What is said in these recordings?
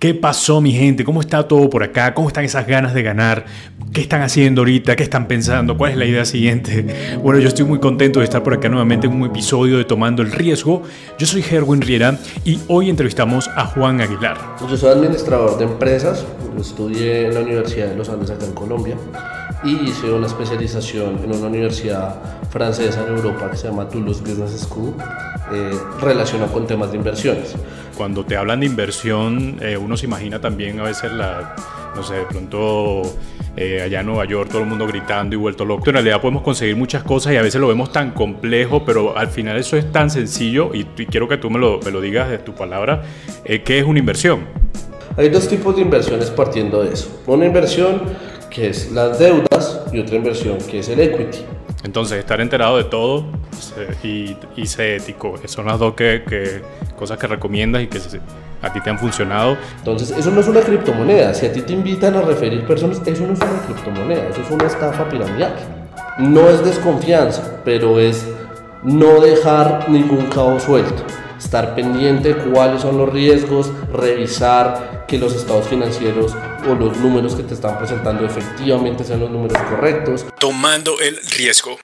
¿Qué pasó mi gente? ¿Cómo está todo por acá? ¿Cómo están esas ganas de ganar? ¿Qué están haciendo ahorita? ¿Qué están pensando? ¿Cuál es la idea siguiente? Bueno, yo estoy muy contento de estar por acá nuevamente en un episodio de Tomando el Riesgo. Yo soy Herwin Riera y hoy entrevistamos a Juan Aguilar. Yo soy administrador de empresas, estudié en la Universidad de los Andes acá en Colombia y hice una especialización en una universidad francesa en Europa que se llama Toulouse Business School, eh, relacionada con temas de inversiones. Cuando te hablan de inversión, eh, uno se imagina también a veces la, no sé, de pronto eh, allá en Nueva York todo el mundo gritando y vuelto loco. En realidad podemos conseguir muchas cosas y a veces lo vemos tan complejo, pero al final eso es tan sencillo y, quiero que tú me lo, me lo, digas de tu palabra, eh, ¿qué es una inversión? Hay dos tipos de inversiones partiendo de eso. Una inversión que es las deudas y otra inversión que es el equity. Entonces, estar enterado de todo y, y ser ético, son las dos que, cosas que recomiendas y que a ti te han funcionado. Entonces, eso no es una criptomoneda. Si a ti te invitan a referir personas, eso no es una criptomoneda, eso es una estafa piramidal. No es desconfianza, pero es no dejar ningún cabo suelto estar pendiente de cuáles son los riesgos, revisar que los estados financieros o los números que te están presentando efectivamente sean los números correctos. Tomando el riesgo.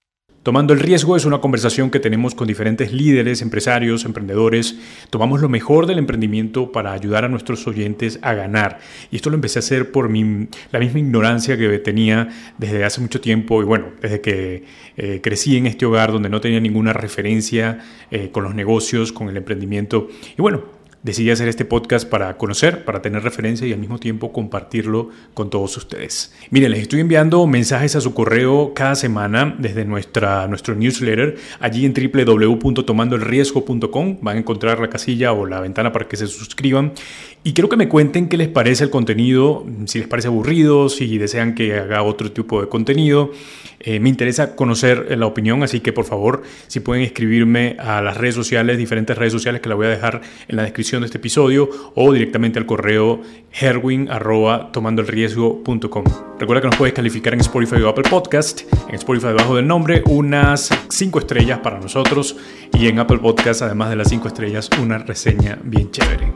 Tomando el riesgo es una conversación que tenemos con diferentes líderes, empresarios, emprendedores. Tomamos lo mejor del emprendimiento para ayudar a nuestros oyentes a ganar. Y esto lo empecé a hacer por mi, la misma ignorancia que tenía desde hace mucho tiempo y bueno, desde que eh, crecí en este hogar donde no tenía ninguna referencia eh, con los negocios, con el emprendimiento. Y bueno, decidí hacer este podcast para conocer, para tener referencia y al mismo tiempo compartirlo con todos ustedes. Miren, les estoy enviando mensajes a su correo cada semana desde nuestra, nuestro newsletter. Allí en www.tomandoelriesgo.com van a encontrar la casilla o la ventana para que se suscriban. Y quiero que me cuenten qué les parece el contenido, si les parece aburrido, si desean que haga otro tipo de contenido. Eh, me interesa conocer la opinión, así que por favor, si pueden escribirme a las redes sociales, diferentes redes sociales que la voy a dejar en la descripción de este episodio o directamente al correo herwin Recuerda que nos puedes calificar en Spotify o Apple Podcast. En Spotify debajo del nombre unas 5 estrellas para nosotros y en Apple Podcast además de las 5 estrellas una reseña bien chévere.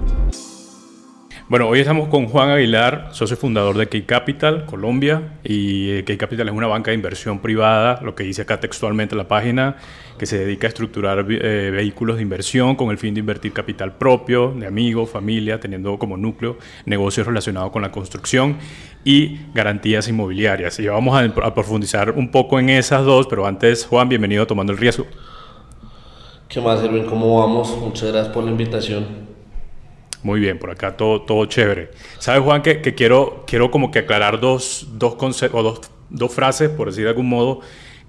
Bueno, hoy estamos con Juan Aguilar, socio fundador de K-Capital, Colombia. Y eh, K-Capital es una banca de inversión privada, lo que dice acá textualmente la página, que se dedica a estructurar eh, vehículos de inversión con el fin de invertir capital propio, de amigos, familia, teniendo como núcleo negocios relacionados con la construcción y garantías inmobiliarias. Y vamos a, a profundizar un poco en esas dos, pero antes, Juan, bienvenido a Tomando el Riesgo. ¿Qué más, Erwin? ¿Cómo vamos? Muchas gracias por la invitación. Muy bien, por acá todo, todo chévere. ¿Sabes, Juan, que, quiero, quiero como que aclarar dos, dos conceptos, dos, dos, frases, por decir de algún modo,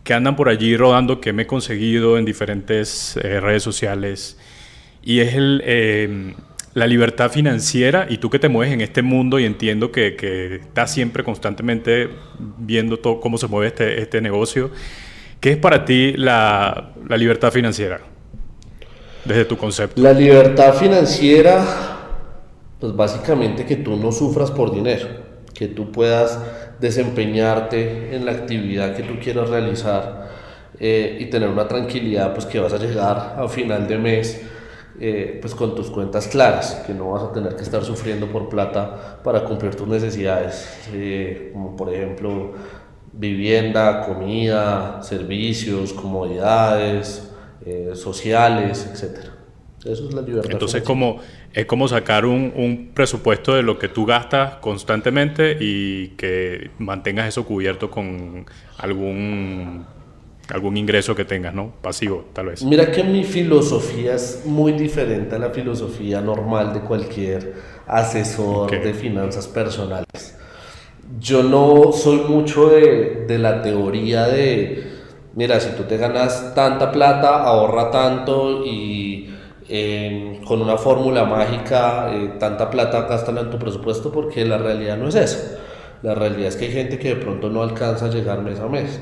que andan por allí rodando, que me he conseguido en diferentes eh, redes sociales. Y es el, em, la libertad financiera, y tú que te mueves en este mundo y entiendo que, que estás siempre constantemente viendo todo, cómo se mueve este, este negocio. ¿Qué es para ti la, la libertad financiera? Desde tu concepto. La libertad financiera pues básicamente que tú no sufras por dinero, que tú puedas desempeñarte en la actividad que tú quieras realizar eh, y tener una tranquilidad, pues que vas a llegar a final de mes eh, pues con tus cuentas claras, que no vas a tener que estar sufriendo por plata para cumplir tus necesidades, eh, como por ejemplo vivienda, comida, servicios, comodidades sociales, etcétera. Eso es la libertad. Entonces, como, es como sacar un, un, presupuesto de lo que tú gastas constantemente y que mantengas eso cubierto con algún, algún ingreso que tengas, ¿no? Pasivo, tal vez. Mira que mi filosofía es muy diferente a la filosofía normal de cualquier asesor de finanzas personales. Yo no soy mucho de, de la teoría de, mira, si tú te ganas tanta plata, ahorra tanto y con una fórmula mágica, eh, tanta plata gástala en tu presupuesto porque la realidad no es eso. La realidad es que hay gente que de pronto no alcanza a llegar mes a mes.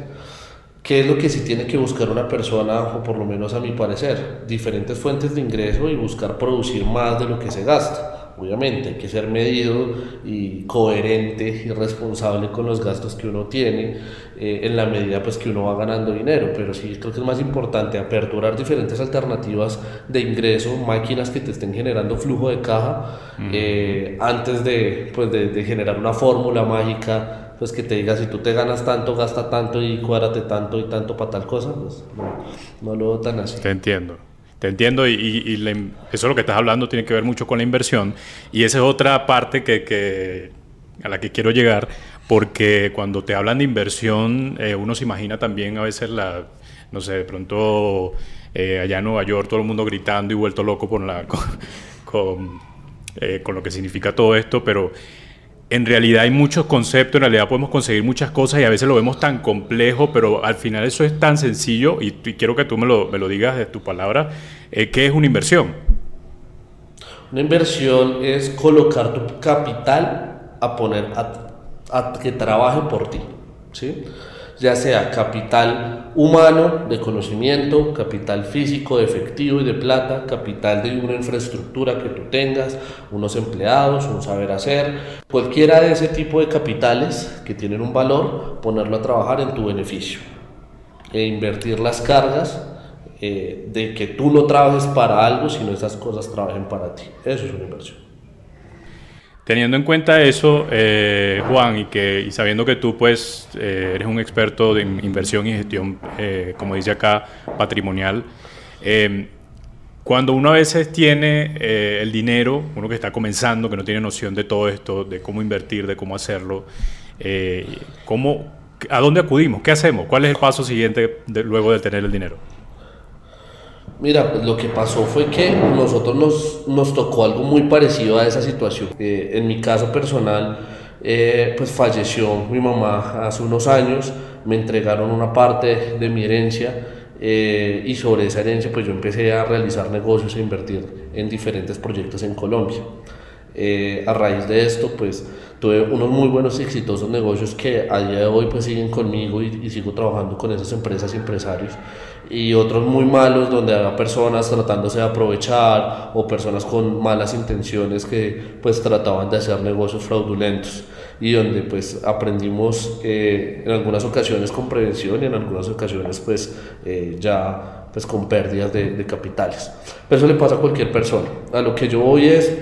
¿Qué es lo que sí tiene que buscar una persona, o por lo menos a mi parecer? Diferentes fuentes de ingreso y buscar producir más de lo que se gasta. Obviamente hay que ser medido y coherente y responsable con los gastos que uno tiene eh, en la medida pues que uno va ganando dinero, pero sí creo que es más importante aperturar diferentes alternativas de ingreso, máquinas que te estén generando flujo de caja eh, antes de, pues de, generar una fórmula mágica pues que te diga si tú te ganas tanto, gasta tanto y cuádrate tanto y tanto para tal cosa, pues no, no lo veo tan así. Te entiendo. Te entiendo y, eso es lo que estás hablando tiene que ver mucho con la inversión y esa es otra parte que, a la que quiero llegar porque cuando te hablan de inversión eh, uno se imagina también a veces la, no sé, de pronto eh, allá en Nueva York todo el mundo gritando y vuelto loco con, la, con, eh, con lo que significa todo esto, pero en realidad hay muchos conceptos, en realidad podemos conseguir muchas cosas y a veces lo vemos tan complejo, pero al final eso es tan sencillo y, quiero que tú me lo, me lo, digas de tu palabra, eh, ¿qué es una inversión? Una inversión es colocar tu capital a poner a, que trabaje por ti, ¿sí? Ya sea capital humano de conocimiento, capital físico de efectivo y de plata, capital de una infraestructura que tú tengas, unos empleados, un saber hacer, cualquiera de ese tipo de capitales que tienen un valor, ponerlo a trabajar en tu beneficio e invertir las cargas eh, de que tú no trabajes para algo, sino esas cosas trabajen para ti. Eso es una inversión. Teniendo en cuenta eso, eh, Juan, y, que, y sabiendo que tú pues eh, eres un experto de inversión y gestión, eh, como dice acá, patrimonial, em, cuando uno a veces tiene el dinero, uno que está comenzando, que no tiene noción de todo esto, de cómo invertir, de cómo hacerlo, ¿cómo, ¿a dónde acudimos? ¿Qué hacemos? ¿Cuál es el paso siguiente luego de tener el dinero? Mira, pues lo que pasó fue que nosotros nos, nos tocó algo muy parecido a esa situación. Eh, en mi caso personal, eh, pues falleció mi mamá hace unos años, me entregaron una parte de mi herencia eh, y sobre esa herencia pues yo empecé a realizar negocios e invertir en diferentes proyectos en Colombia. A raíz de esto pues tuve unos muy buenos y exitosos negocios que a día de hoy pues siguen conmigo y, y sigo trabajando con esas empresas y empresarios y otros muy malos donde había personas tratándose de aprovechar o personas con malas intenciones que pues trataban de hacer negocios fraudulentos y donde pues aprendimos eh, en algunas ocasiones con prevención y en algunas ocasiones pues eh, ya pues con pérdidas de, capitales. Pero eso le pasa a cualquier persona. A lo que yo voy es,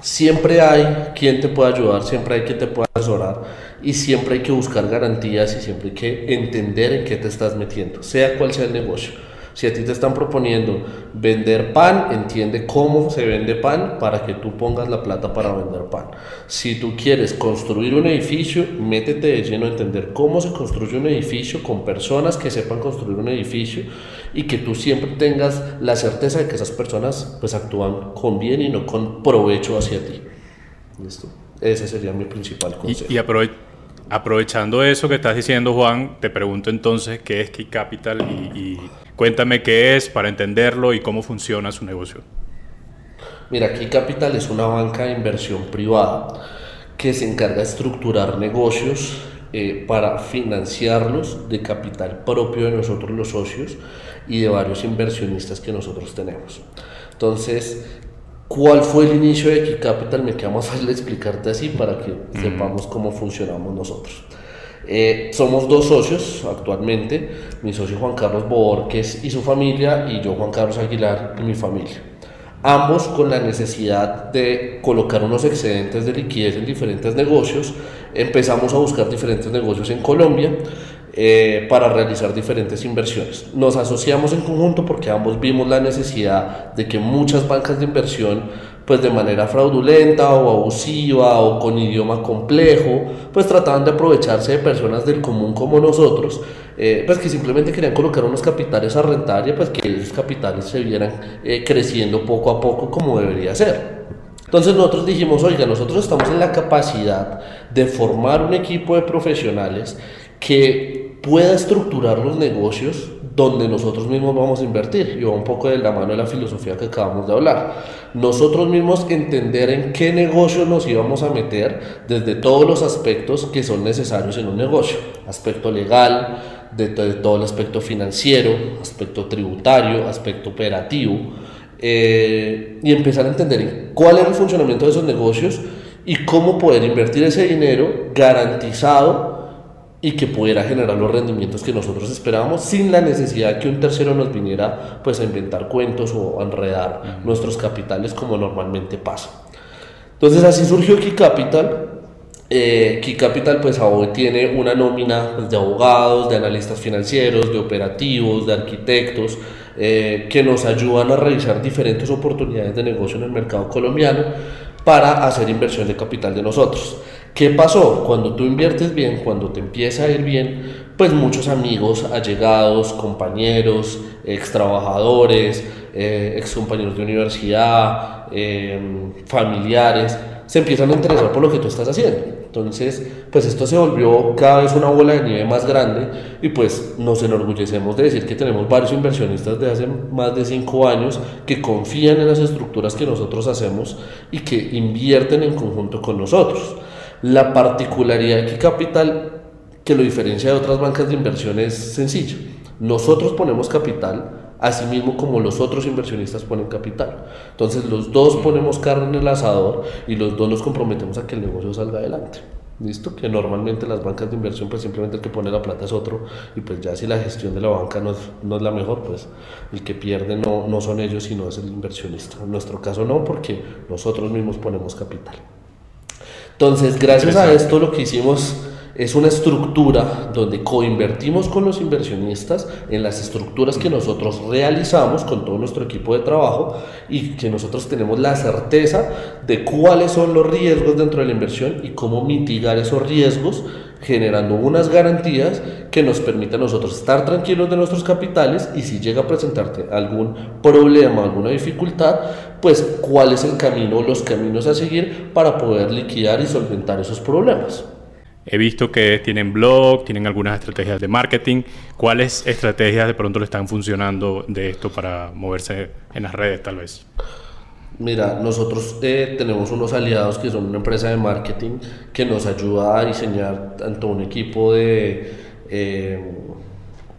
siempre hay quien te pueda ayudar, siempre hay quien te pueda asesorar y siempre hay que buscar garantías y siempre hay que entender en qué te estás metiendo, sea cual sea el negocio. Si a ti te están proponiendo vender pan, entiende cómo se vende pan para que tú pongas la plata para vender pan. Si tú quieres construir un edificio, métete de lleno a entender cómo se construye un edificio con personas que sepan construir un edificio y que tú siempre tengas la certeza de que esas personas pues actúan con bien y no con provecho hacia ti. ¿Listo? Ese sería mi principal consejo. Y, y Aprovechando eso que estás diciendo, Juan, te pregunto entonces qué es Key Capital y, cuéntame qué es para entenderlo y cómo funciona su negocio. Mira, Key Capital es una banca de inversión privada que se encarga de estructurar negocios eh, para financiarlos de capital propio de nosotros los socios y de varios inversionistas que nosotros tenemos. Entonces, ¿Cuál fue el inicio de Key Capital? Me queda más fácil explicarte así para que sepamos cómo funcionamos nosotros. Eh, somos dos socios actualmente, mi socio Juan Carlos Borges y su familia y yo Juan Carlos Aguilar y mi familia. Ambos con la necesidad de colocar unos excedentes de liquidez en diferentes negocios, empezamos a buscar diferentes negocios en Colombia eh, para realizar diferentes inversiones. Nos asociamos en conjunto porque ambos vimos la necesidad de que muchas bancas de inversión, pues de manera fraudulenta o abusiva o con idioma complejo, pues trataban de aprovecharse de personas del común como nosotros, eh, pues que simplemente querían colocar unos capitales a rentar y pues que esos capitales se vieran eh, creciendo poco a poco como debería ser. Entonces nosotros dijimos, oiga, nosotros estamos en la capacidad de formar un equipo de profesionales que pueda estructurar los negocios donde nosotros mismos vamos a invertir. Y va un poco de la mano de la filosofía que acabamos de hablar. Nosotros mismos entender en qué negocio nos íbamos a meter desde todos los aspectos que son necesarios en un negocio. Aspecto legal, de, todo el aspecto financiero, aspecto tributario, aspecto operativo. eh, y empezar a entender cuál era el funcionamiento de esos negocios y cómo poder invertir ese dinero garantizado y que pudiera generar los rendimientos que nosotros esperábamos sin la necesidad que un tercero nos viniera pues a inventar cuentos o a enredar nuestros capitales como normalmente pasa. Entonces así surgió Key Capital. Eh, Key Capital pues tiene una nómina de abogados, de analistas financieros, de operativos, de arquitectos, eh, que nos ayudan a realizar diferentes oportunidades de negocio en el mercado colombiano para hacer inversión de capital de nosotros. ¿Qué pasó? Cuando tú inviertes bien, cuando te empieza a ir bien, pues muchos amigos, allegados, compañeros, ex trabajadores, eh, ex compañeros de universidad, em, familiares, se empiezan a interesar por lo que tú estás haciendo. Entonces, pues esto se volvió cada vez una bola de nieve más grande y pues nos enorgullecemos de decir que tenemos varios inversionistas de hace más de cinco años que confían en las estructuras que nosotros hacemos y que invierten en conjunto con nosotros. La particularidad de Capital que lo diferencia de otras bancas de inversión es sencillo. Nosotros ponemos capital, así mismo como los otros inversionistas ponen capital. Entonces los dos ponemos carne en el asador y los dos nos comprometemos a que el negocio salga adelante. ¿Listo? Que normalmente las bancas de inversión, pues simplemente el que pone la plata es otro, y pues ya si la gestión de la banca no es, no es la mejor, pues el que pierde no, no son ellos, sino es el inversionista. En nuestro caso no, porque nosotros mismos ponemos capital. Entonces, gracias a esto lo que hicimos es una estructura donde coinvertimos con los inversionistas en las estructuras que nosotros realizamos con todo nuestro equipo de trabajo y que nosotros tenemos la certeza de cuáles son los riesgos dentro de la inversión y cómo mitigar esos riesgos generando unas garantías que nos permitan a nosotros estar tranquilos de nuestros capitales y si llega a presentarte algún problema, alguna dificultad, pues cuál es el camino, los caminos a seguir para poder liquidar y solventar esos problemas. He visto que tienen blog, tienen algunas estrategias de marketing. ¿Cuáles estrategias de pronto le están funcionando de esto para moverse en las redes tal vez? Mira, nosotros eh, tenemos unos aliados que son una empresa de marketing que nos ayuda a diseñar tanto un equipo de eh,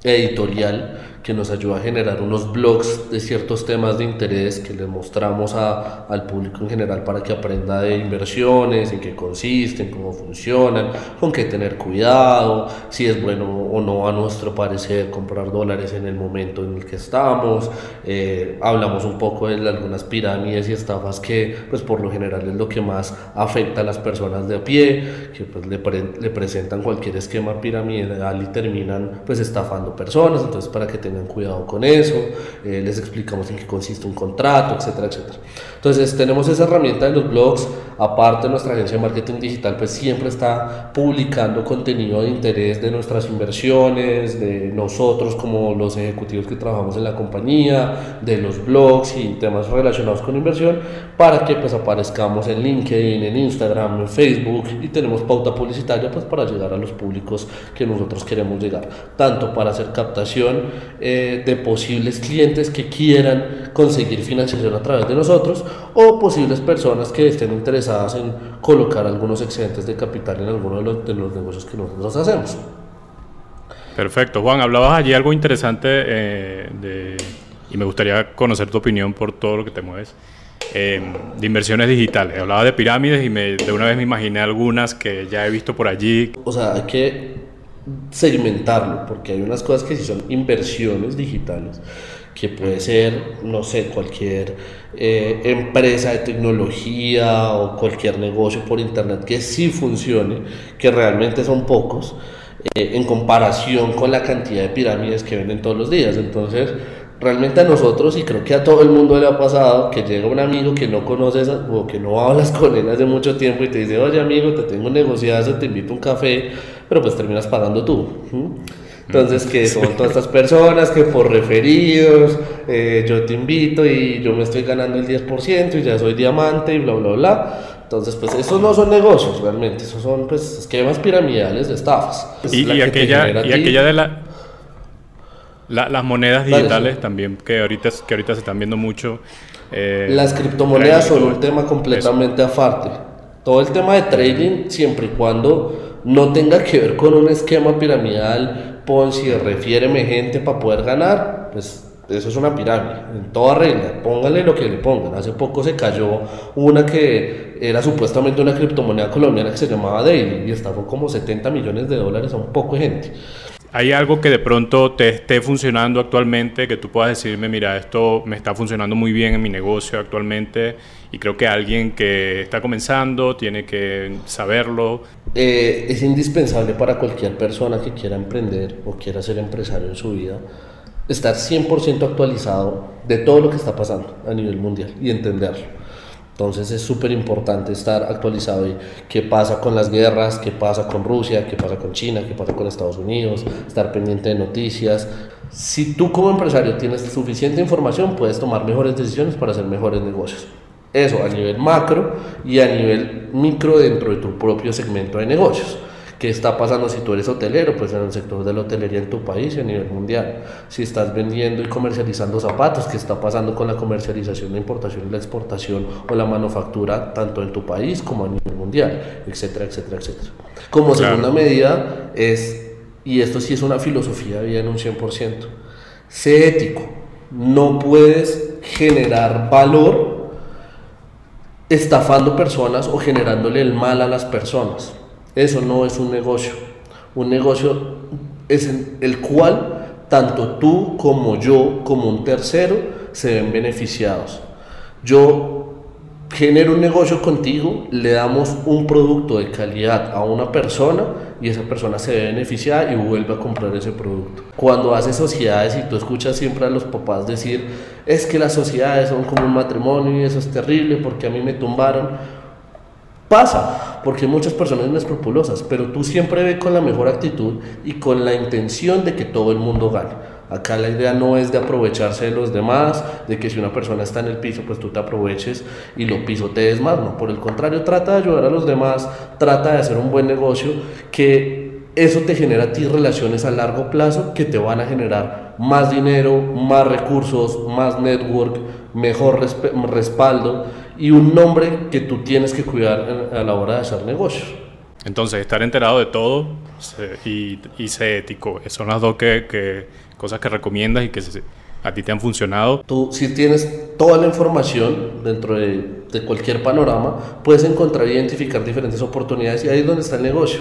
editorial que nos ayuda a generar unos blogs de ciertos temas de interés que le mostramos a, al público en general para que aprenda de inversiones, en qué consisten, cómo funcionan, con qué tener cuidado, si es bueno o no a nuestro parecer comprar dólares en el momento en el que estamos. Eh, hablamos un poco de algunas pirámides y estafas que pues por lo general es lo que más afecta a las personas de a pie, que pues le, le presentan cualquier esquema piramidal y terminan pues estafando personas, entonces para que tengan cuidado con eso, eh, les explicamos en qué consiste un contrato, etcétera, etcétera. Entonces tenemos esa herramienta en los blogs, aparte nuestra agencia de marketing digital pues siempre está publicando contenido de interés de nuestras inversiones, de nosotros como los ejecutivos que trabajamos en la compañía, de los blogs y temas relacionados con inversión para que pues aparezcamos en LinkedIn, en Instagram, en Facebook y tenemos pauta publicitaria pues para llegar a los públicos que nosotros queremos llegar, tanto para hacer captación eh, de posibles clientes que quieran conseguir financiación a través de nosotros o posibles personas que estén interesadas en colocar algunos excedentes de capital en alguno de los, de los negocios que nosotros hacemos. Perfecto. Juan, hablabas allí algo interesante eh, y me gustaría conocer tu opinión por todo lo que te mueves. Em, de inversiones digitales. Hablaba de pirámides y me, de una vez me imaginé algunas que ya he visto por allí. O sea, hay que segmentarlo, porque hay unas cosas que sí son inversiones digitales, que puede ser, no sé, cualquier eh, empresa de tecnología o cualquier negocio por internet que sí funcione, que realmente son pocos, eh, en comparación con la cantidad de pirámides que venden todos los días. Entonces, realmente a nosotros, y creo que a todo el mundo le ha pasado, que llega un amigo que no conoces o que no hablas con él hace mucho tiempo y te dice, oye amigo, te tengo un negociado, te invito a un café pero pues terminas pagando tú. Entonces, que son todas estas personas que por referidos, eh, yo te invito y yo me estoy ganando el 10% y ya soy diamante y bla, bla, bla. Entonces, pues esos no son negocios realmente, esos son pues esquemas piramidales de estafas. y, aquella, y aquella de la, las monedas digitales también, que ahorita, que ahorita se están viendo mucho. Eh, las criptomonedas son un tema completamente aparte. Todo el tema de trading, siempre y cuando no tenga que ver con un esquema piramidal, Ponzi, refiéreme gente para poder ganar, pues eso es una pirámide, en toda regla, póngale lo que le pongan. Hace poco se cayó una que era supuestamente una criptomoneda colombiana que se llamaba Daily y estafó como 70 millones de dólares a un poco de gente. ¿Hay algo que de pronto te esté funcionando actualmente, que tú puedas decirme, mira, esto me está funcionando muy bien en mi negocio actualmente y creo que alguien que está comenzando tiene que saberlo? Eh, es indispensable para cualquier persona que quiera emprender o quiera ser empresario en su vida estar 100% actualizado de todo lo que está pasando a nivel mundial y entenderlo. Entonces es súper importante estar actualizado y qué pasa con las guerras, qué pasa con Rusia, qué pasa con China, qué pasa con Estados Unidos, estar pendiente de noticias. Si tú como empresario tienes suficiente información, puedes tomar mejores decisiones para hacer mejores negocios. Eso a nivel macro y a nivel micro dentro de tu propio segmento de negocios. ¿Qué está pasando si tú eres hotelero? Pues en el sector de la hotelería en tu país y a nivel mundial. Si estás vendiendo y comercializando zapatos, ¿qué está pasando con la comercialización, la importación y la exportación o la manufactura tanto en tu país como a nivel mundial, etcétera, etcétera, etcétera? Como segunda medida es, y esto sí es una filosofía bien un 100%, sé ético. No puedes generar valor estafando personas o generándole el mal a las personas. Eso no es un negocio. Un negocio es el cual tanto tú como yo, como un tercero, se ven beneficiados. Yo genero un negocio contigo, le damos un producto de calidad a una persona y esa persona se ve beneficiada y vuelve a comprar ese producto. Cuando haces sociedades y tú escuchas siempre a los papás decir, es que las sociedades son como un matrimonio y eso es terrible porque a mí me tumbaron, Pasa, porque muchas personas inescrupulosas, pero tú siempre ve con la mejor actitud y con la intención de que todo el mundo gane. Acá la idea no es de aprovecharse de los demás, de que si una persona está en el piso, pues tú te aproveches y lo pisotees más. No, por el contrario, trata de ayudar a los demás, trata de hacer un buen negocio, que eso te genera a ti relaciones a largo plazo que te van a generar más dinero, más recursos, más network, mejor respaldo y un nombre que tú tienes que cuidar a la hora de hacer negocios. Entonces, estar enterado de todo y, y ser ético, son las dos que, cosas que recomiendas y que a ti te han funcionado. Tú, si tienes toda la información dentro de, de cualquier panorama, puedes encontrar e identificar diferentes oportunidades y ahí es donde está el negocio.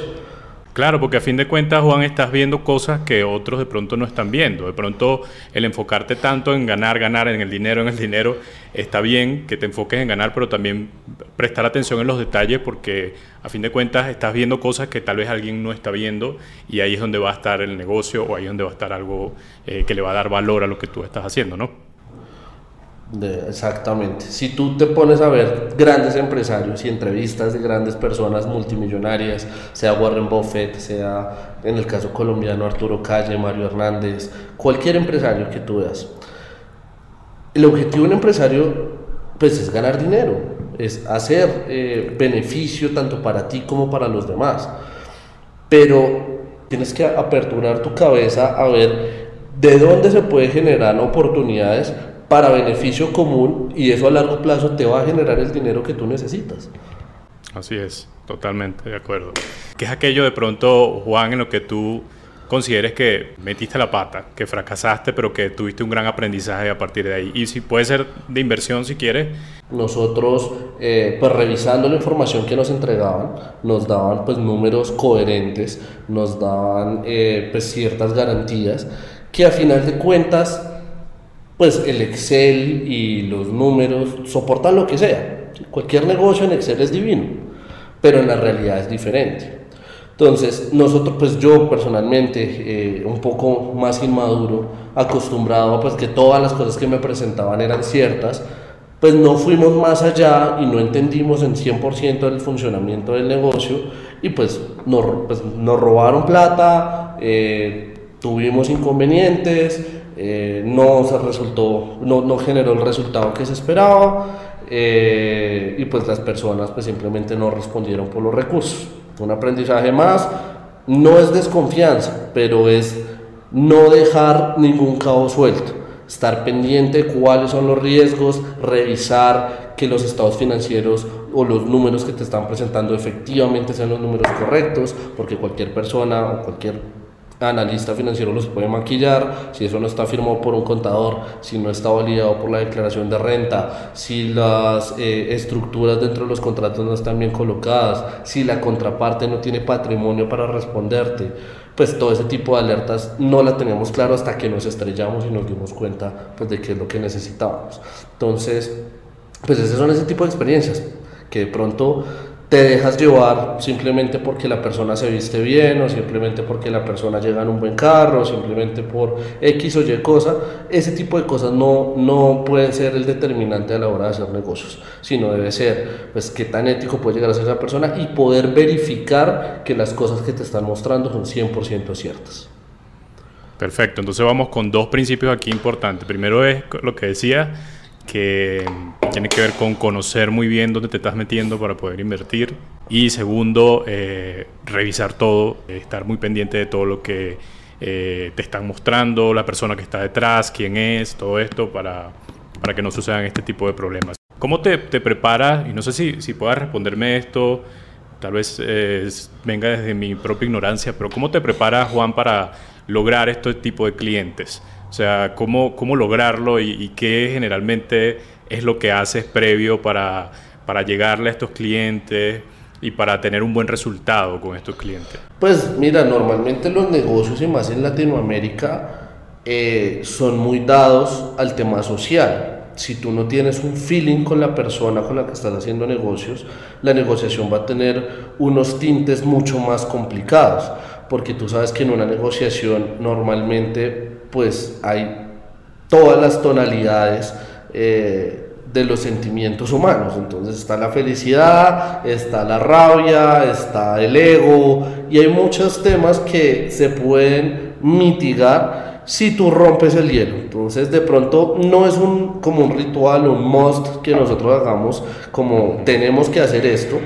Claro, porque a fin de cuentas, Juan, estás viendo cosas que otros de pronto no están viendo. De pronto, el enfocarte tanto en ganar, ganar, en el dinero, en el dinero, está bien que te enfoques en ganar, pero también prestar atención en los detalles porque a fin de cuentas estás viendo cosas que tal vez alguien no está viendo y ahí es donde va a estar el negocio o ahí es donde va a estar algo eh, que le va a dar valor a lo que tú estás haciendo, ¿no? Exactamente. Si tú te pones a ver grandes empresarios y entrevistas de grandes personas multimillonarias, sea Warren Buffett, sea en el caso colombiano Arturo Calle, Mario Hernández, cualquier empresario que tú veas, el objetivo de un empresario pues es ganar dinero, es hacer eh, beneficio tanto para ti como para los demás. Pero tienes que aperturar tu cabeza a ver de dónde se puede generar oportunidades para beneficio común y eso a largo plazo te va a generar el dinero que tú necesitas. Así es, totalmente de acuerdo. ¿Qué es aquello de pronto, Juan, en lo que tú consideres que metiste la pata, que fracasaste, pero que tuviste un gran aprendizaje a partir de ahí? Y si puede ser de inversión, si quieres. Nosotros, eh, pues revisando la información que nos entregaban, nos daban pues números coherentes, nos daban eh, pues ciertas garantías que a final de cuentas pues el Excel y los números soportan lo que sea. Cualquier negocio en Excel es divino, pero en la realidad es diferente. Entonces, nosotros, pues yo personalmente, eh, un poco más inmaduro, acostumbrado a pues que todas las cosas que me presentaban eran ciertas, pues no fuimos más allá y no entendimos en 100% el funcionamiento del negocio y pues nos, pues, nos robaron plata, eh, tuvimos inconvenientes, eh, no se resultó, no, no, generó el resultado que se esperaba eh, y pues las personas pues simplemente no respondieron por los recursos. Un aprendizaje más, no es desconfianza, pero es no dejar ningún cabo suelto, estar pendiente de cuáles son los riesgos, revisar que los estados financieros o los números que te están presentando efectivamente sean los números correctos, porque cualquier persona o cualquier analista financiero los puede maquillar, si eso no está firmado por un contador, si no está validado por la declaración de renta, si las eh, estructuras dentro de los contratos no están bien colocadas, si la contraparte no tiene patrimonio para responderte, pues todo ese tipo de alertas no la teníamos claro hasta que nos estrellamos y nos dimos cuenta pues, de qué es lo que necesitábamos. Entonces, pues esas son ese tipo de experiencias que de pronto te dejas llevar simplemente porque la persona se viste bien o simplemente porque la persona llega en un buen carro o simplemente por X o Y cosa, ese tipo de cosas no, no pueden ser el determinante a la hora de hacer negocios, sino debe ser pues qué tan ético puede llegar a ser esa persona y poder verificar que las cosas que te están mostrando son 100% ciertas. Perfecto, entonces vamos con dos principios aquí importantes. Primero es lo que decía, que tiene que ver con conocer muy bien dónde te estás metiendo para poder invertir. Y segundo, eh, revisar todo, estar muy pendiente de todo lo que eh, te están mostrando, la persona que está detrás, quién es, todo esto para, para que no sucedan este tipo de problemas. ¿Cómo te, te preparas? Y no sé si, si puedas responderme esto, tal vez eh, venga desde mi propia ignorancia, pero ¿cómo te preparas, Juan, para lograr este tipo de clientes? O sea, ¿cómo, cómo lograrlo y, y qué generalmente es lo que haces previo para, para llegarle a estos clientes y para tener un buen resultado con estos clientes? Pues mira, normalmente los negocios y más en Latinoamérica eh, son muy dados al tema social. Si tú no tienes un feeling con la persona con la que estás haciendo negocios, la negociación va a tener unos tintes mucho más complicados, porque tú sabes que en una negociación normalmente pues hay todas las tonalidades eh, de los sentimientos humanos. Entonces está la felicidad, está la rabia, está el ego y hay muchos temas que se pueden mitigar si tú rompes el hielo. Entonces de pronto no es un, como un ritual, un must que nosotros hagamos como tenemos que hacer esto,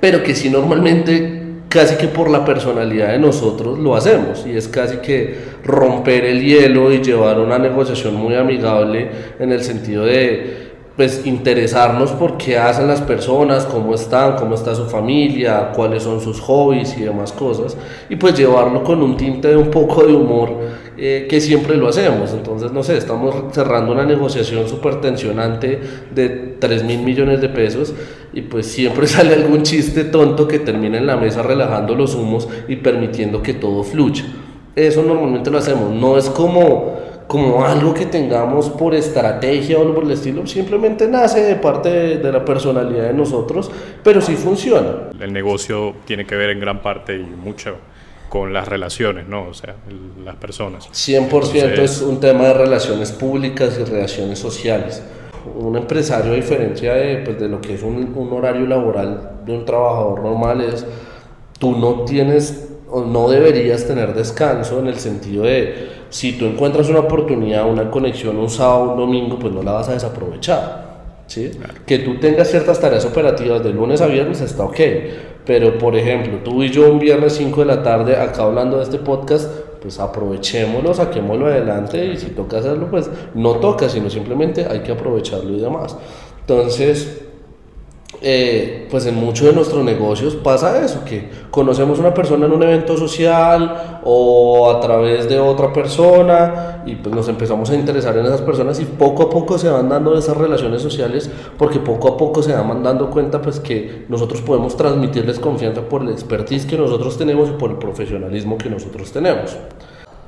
pero que si normalmente casi que por la personalidad de nosotros lo hacemos y es casi que romper el hielo y llevar una negociación muy amigable en el sentido de pues interesarnos por qué hacen las personas, cómo están, cómo está su familia, cuáles son sus hobbies y demás cosas, y pues llevarlo con un tinte de un poco de humor eh, que siempre lo hacemos. Entonces, no sé, estamos cerrando una negociación súper tensionante de 3 mil millones de pesos y pues siempre sale algún chiste tonto que termina en la mesa relajando los humos y permitiendo que todo fluya. Eso normalmente lo hacemos, no es como como algo que tengamos por estrategia o por el estilo, simplemente nace de parte de, la personalidad de nosotros, pero sí funciona. El negocio tiene que ver en gran parte y mucho con las relaciones, ¿no? O sea, las personas. 100% es un tema de relaciones públicas y relaciones sociales. Un empresario, a diferencia de, pues, de lo que es un, un horario laboral de un trabajador normal, es tú no tienes o no deberías tener descanso en el sentido de si tú encuentras una oportunidad, una conexión un sábado, un domingo, pues no la vas a desaprovechar. ¿sí? Que tú tengas ciertas tareas operativas de lunes a viernes está ok, pero por ejemplo, tú y yo un viernes 5 de la tarde acá hablando de este podcast, pues aprovechémoslo, saquémoslo adelante y si toca hacerlo, pues no toca, sino simplemente hay que aprovecharlo y demás. Entonces, eh, pues en muchos de nuestros negocios pasa eso, que conocemos una persona en un evento social o a través de otra persona y pues nos empezamos a interesar en esas personas y poco a poco se van dando esas relaciones sociales porque poco a poco se van dando cuenta pues que nosotros podemos transmitirles confianza por el expertise que nosotros tenemos y por el profesionalismo que nosotros tenemos.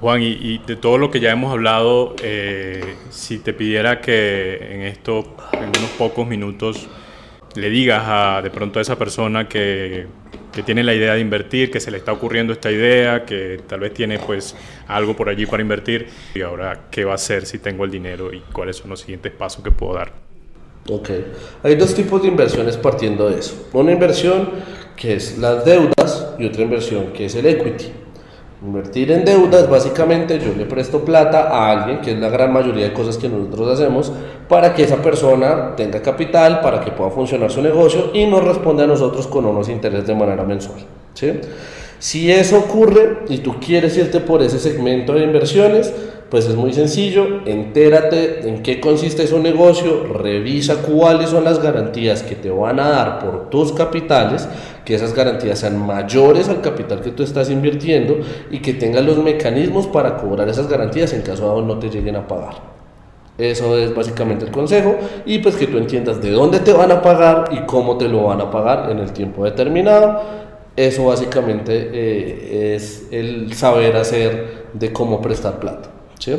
Juan, y, de todo lo que ya hemos hablado, eh, si te pidiera que en esto, en unos pocos minutos, le digas a, de pronto a esa persona que, que, tiene la idea de invertir, que se le está ocurriendo esta idea, que tal vez tiene pues algo por allí para invertir y ahora qué va a hacer si tengo el dinero y cuáles son los siguientes pasos que puedo dar. Ok, hay dos tipos de inversiones partiendo de eso. Una inversión que es las deudas y otra inversión que es el equity. Invertir en deudas, básicamente yo le presto plata a alguien, que es la gran mayoría de cosas que nosotros hacemos, para que esa persona tenga capital, para que pueda funcionar su negocio y nos responde a nosotros con unos intereses de manera mensual. ¿sí? Si eso ocurre y tú quieres irte por ese segmento de inversiones, Pues es muy sencillo, entérate en qué consiste su negocio, revisa cuáles son las garantías que te van a dar por tus capitales, que esas garantías sean mayores al capital que tú estás invirtiendo y que tengas los mecanismos para cobrar esas garantías en caso de no te lleguen a pagar. Eso es básicamente el consejo y pues que tú entiendas de dónde te van a pagar y cómo te lo van a pagar en el tiempo determinado. Eso básicamente eh, es el saber hacer de cómo prestar plata. ¿Sí?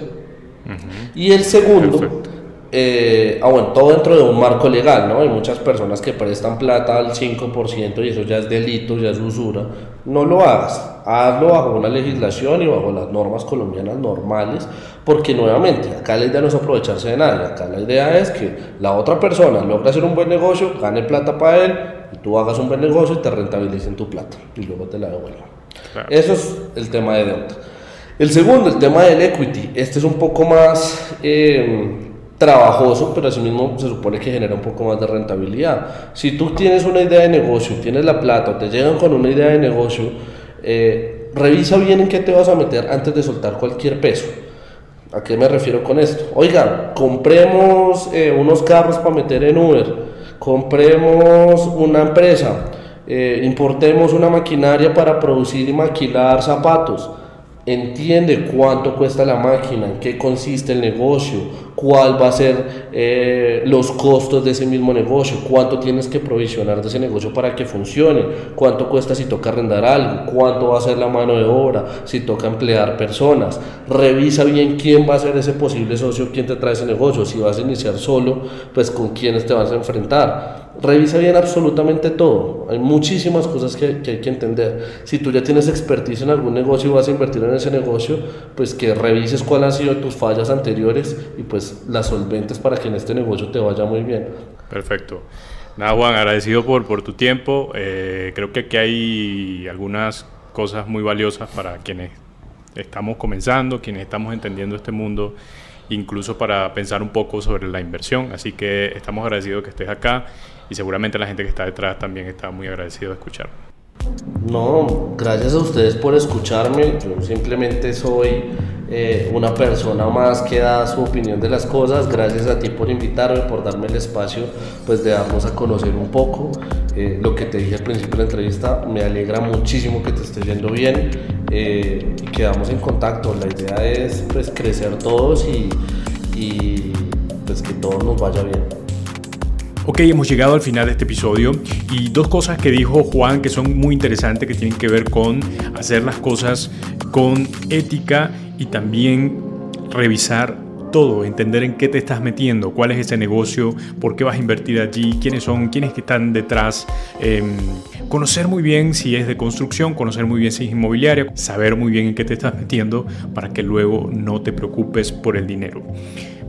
Y el segundo, eh, ah, bueno, todo dentro de un marco legal, ¿no? Hay muchas personas que prestan plata al 5% y eso ya es delito, ya es usura. No lo hagas, hazlo bajo una legislación y bajo las normas colombianas normales, porque nuevamente, acá la idea no es aprovecharse de nadie, acá la idea es que la otra persona logre hacer un buen negocio, gane plata para él, y tú hagas un buen negocio y te rentabilicen tu plata y luego te la devuelvan. Eso es el tema de deuda. El segundo, el tema del equity, este es un poco más... Eh, trabajoso, pero asimismo se supone que genera un poco más de rentabilidad. Si tú tienes una idea de negocio, tienes la plata o te llegan con una idea de negocio, eh, revisa bien en qué te vas a meter antes de soltar cualquier peso. ¿A qué me refiero con esto? Oiga, compremos eh, unos carros para meter en Uber, compremos una empresa, eh, importemos una maquinaria para producir y maquilar zapatos entiende cuánto cuesta la máquina, en qué consiste el negocio, cuál va a ser eh, los costos de ese mismo negocio, cuánto tienes que provisionar de ese negocio para que funcione, cuánto cuesta si toca arrendar algo, cuánto va a ser la mano de obra, si toca emplear personas. Revisa bien quién va a ser ese posible socio, quién te trae ese negocio, si vas a iniciar solo, pues con quiénes te vas a enfrentar revisa bien absolutamente todo. Hay muchísimas cosas que, hay que entender. Si tú ya tienes expertise en algún negocio y vas a invertir en ese negocio, pues que revises cuáles han sido tus fallas anteriores y pues las solventes para que en este negocio te vaya muy bien. Perfecto. Nada, Juan, agradecido por, por tu tiempo. Eh, creo que aquí hay algunas cosas muy valiosas para quienes estamos comenzando, quienes estamos entendiendo este mundo incluso para pensar un poco sobre la inversión. Así que estamos agradecidos que estés acá y seguramente la gente que está detrás también está muy agradecido de escuchar. No, gracias a ustedes por escucharme. Yo simplemente soy eh, una persona más que da su opinión de las cosas. Gracias a ti por invitarme, por darme el espacio pues de darnos a conocer un poco. Eh, lo que te dije al principio de la entrevista, me alegra muchísimo que te esté yendo bien eh, quedamos en contacto. La idea es pues crecer todos y, y pues que todo nos vaya bien. Ok, hemos llegado al final de este episodio y dos cosas que dijo Juan que son muy interesantes que tienen que ver con hacer las cosas con ética y también revisar todo, entender en qué te estás metiendo, cuál es ese negocio, por qué vas a invertir allí, quiénes son, quiénes que están detrás, em, conocer muy bien si es de construcción, conocer muy bien si es inmobiliaria, saber muy bien en qué te estás metiendo para que luego no te preocupes por el dinero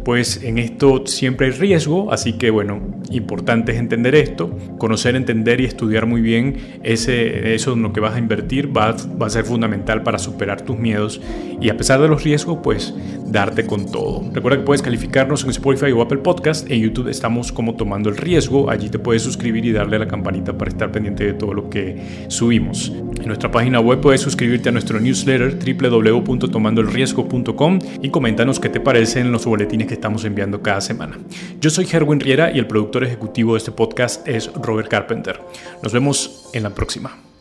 pues en esto siempre hay riesgo, así que bueno, importante es entender esto, conocer, entender y estudiar muy bien ese, eso en lo que vas a invertir va, va a ser fundamental para superar tus miedos y a pesar de los riesgos, pues darte con todo. Recuerda que puedes calificarnos en Spotify o Apple Podcast, en YouTube estamos como tomando el riesgo, allí te puedes suscribir y darle a la campanita para estar pendiente de todo lo que subimos. En nuestra página web puedes suscribirte a nuestro newsletter www.tomandoelriesgo.com y coméntanos qué te parecen los boletines que estamos enviando cada semana. Yo soy Herwin Riera y el productor ejecutivo de este podcast es Robert Carpenter. Nos vemos en la próxima.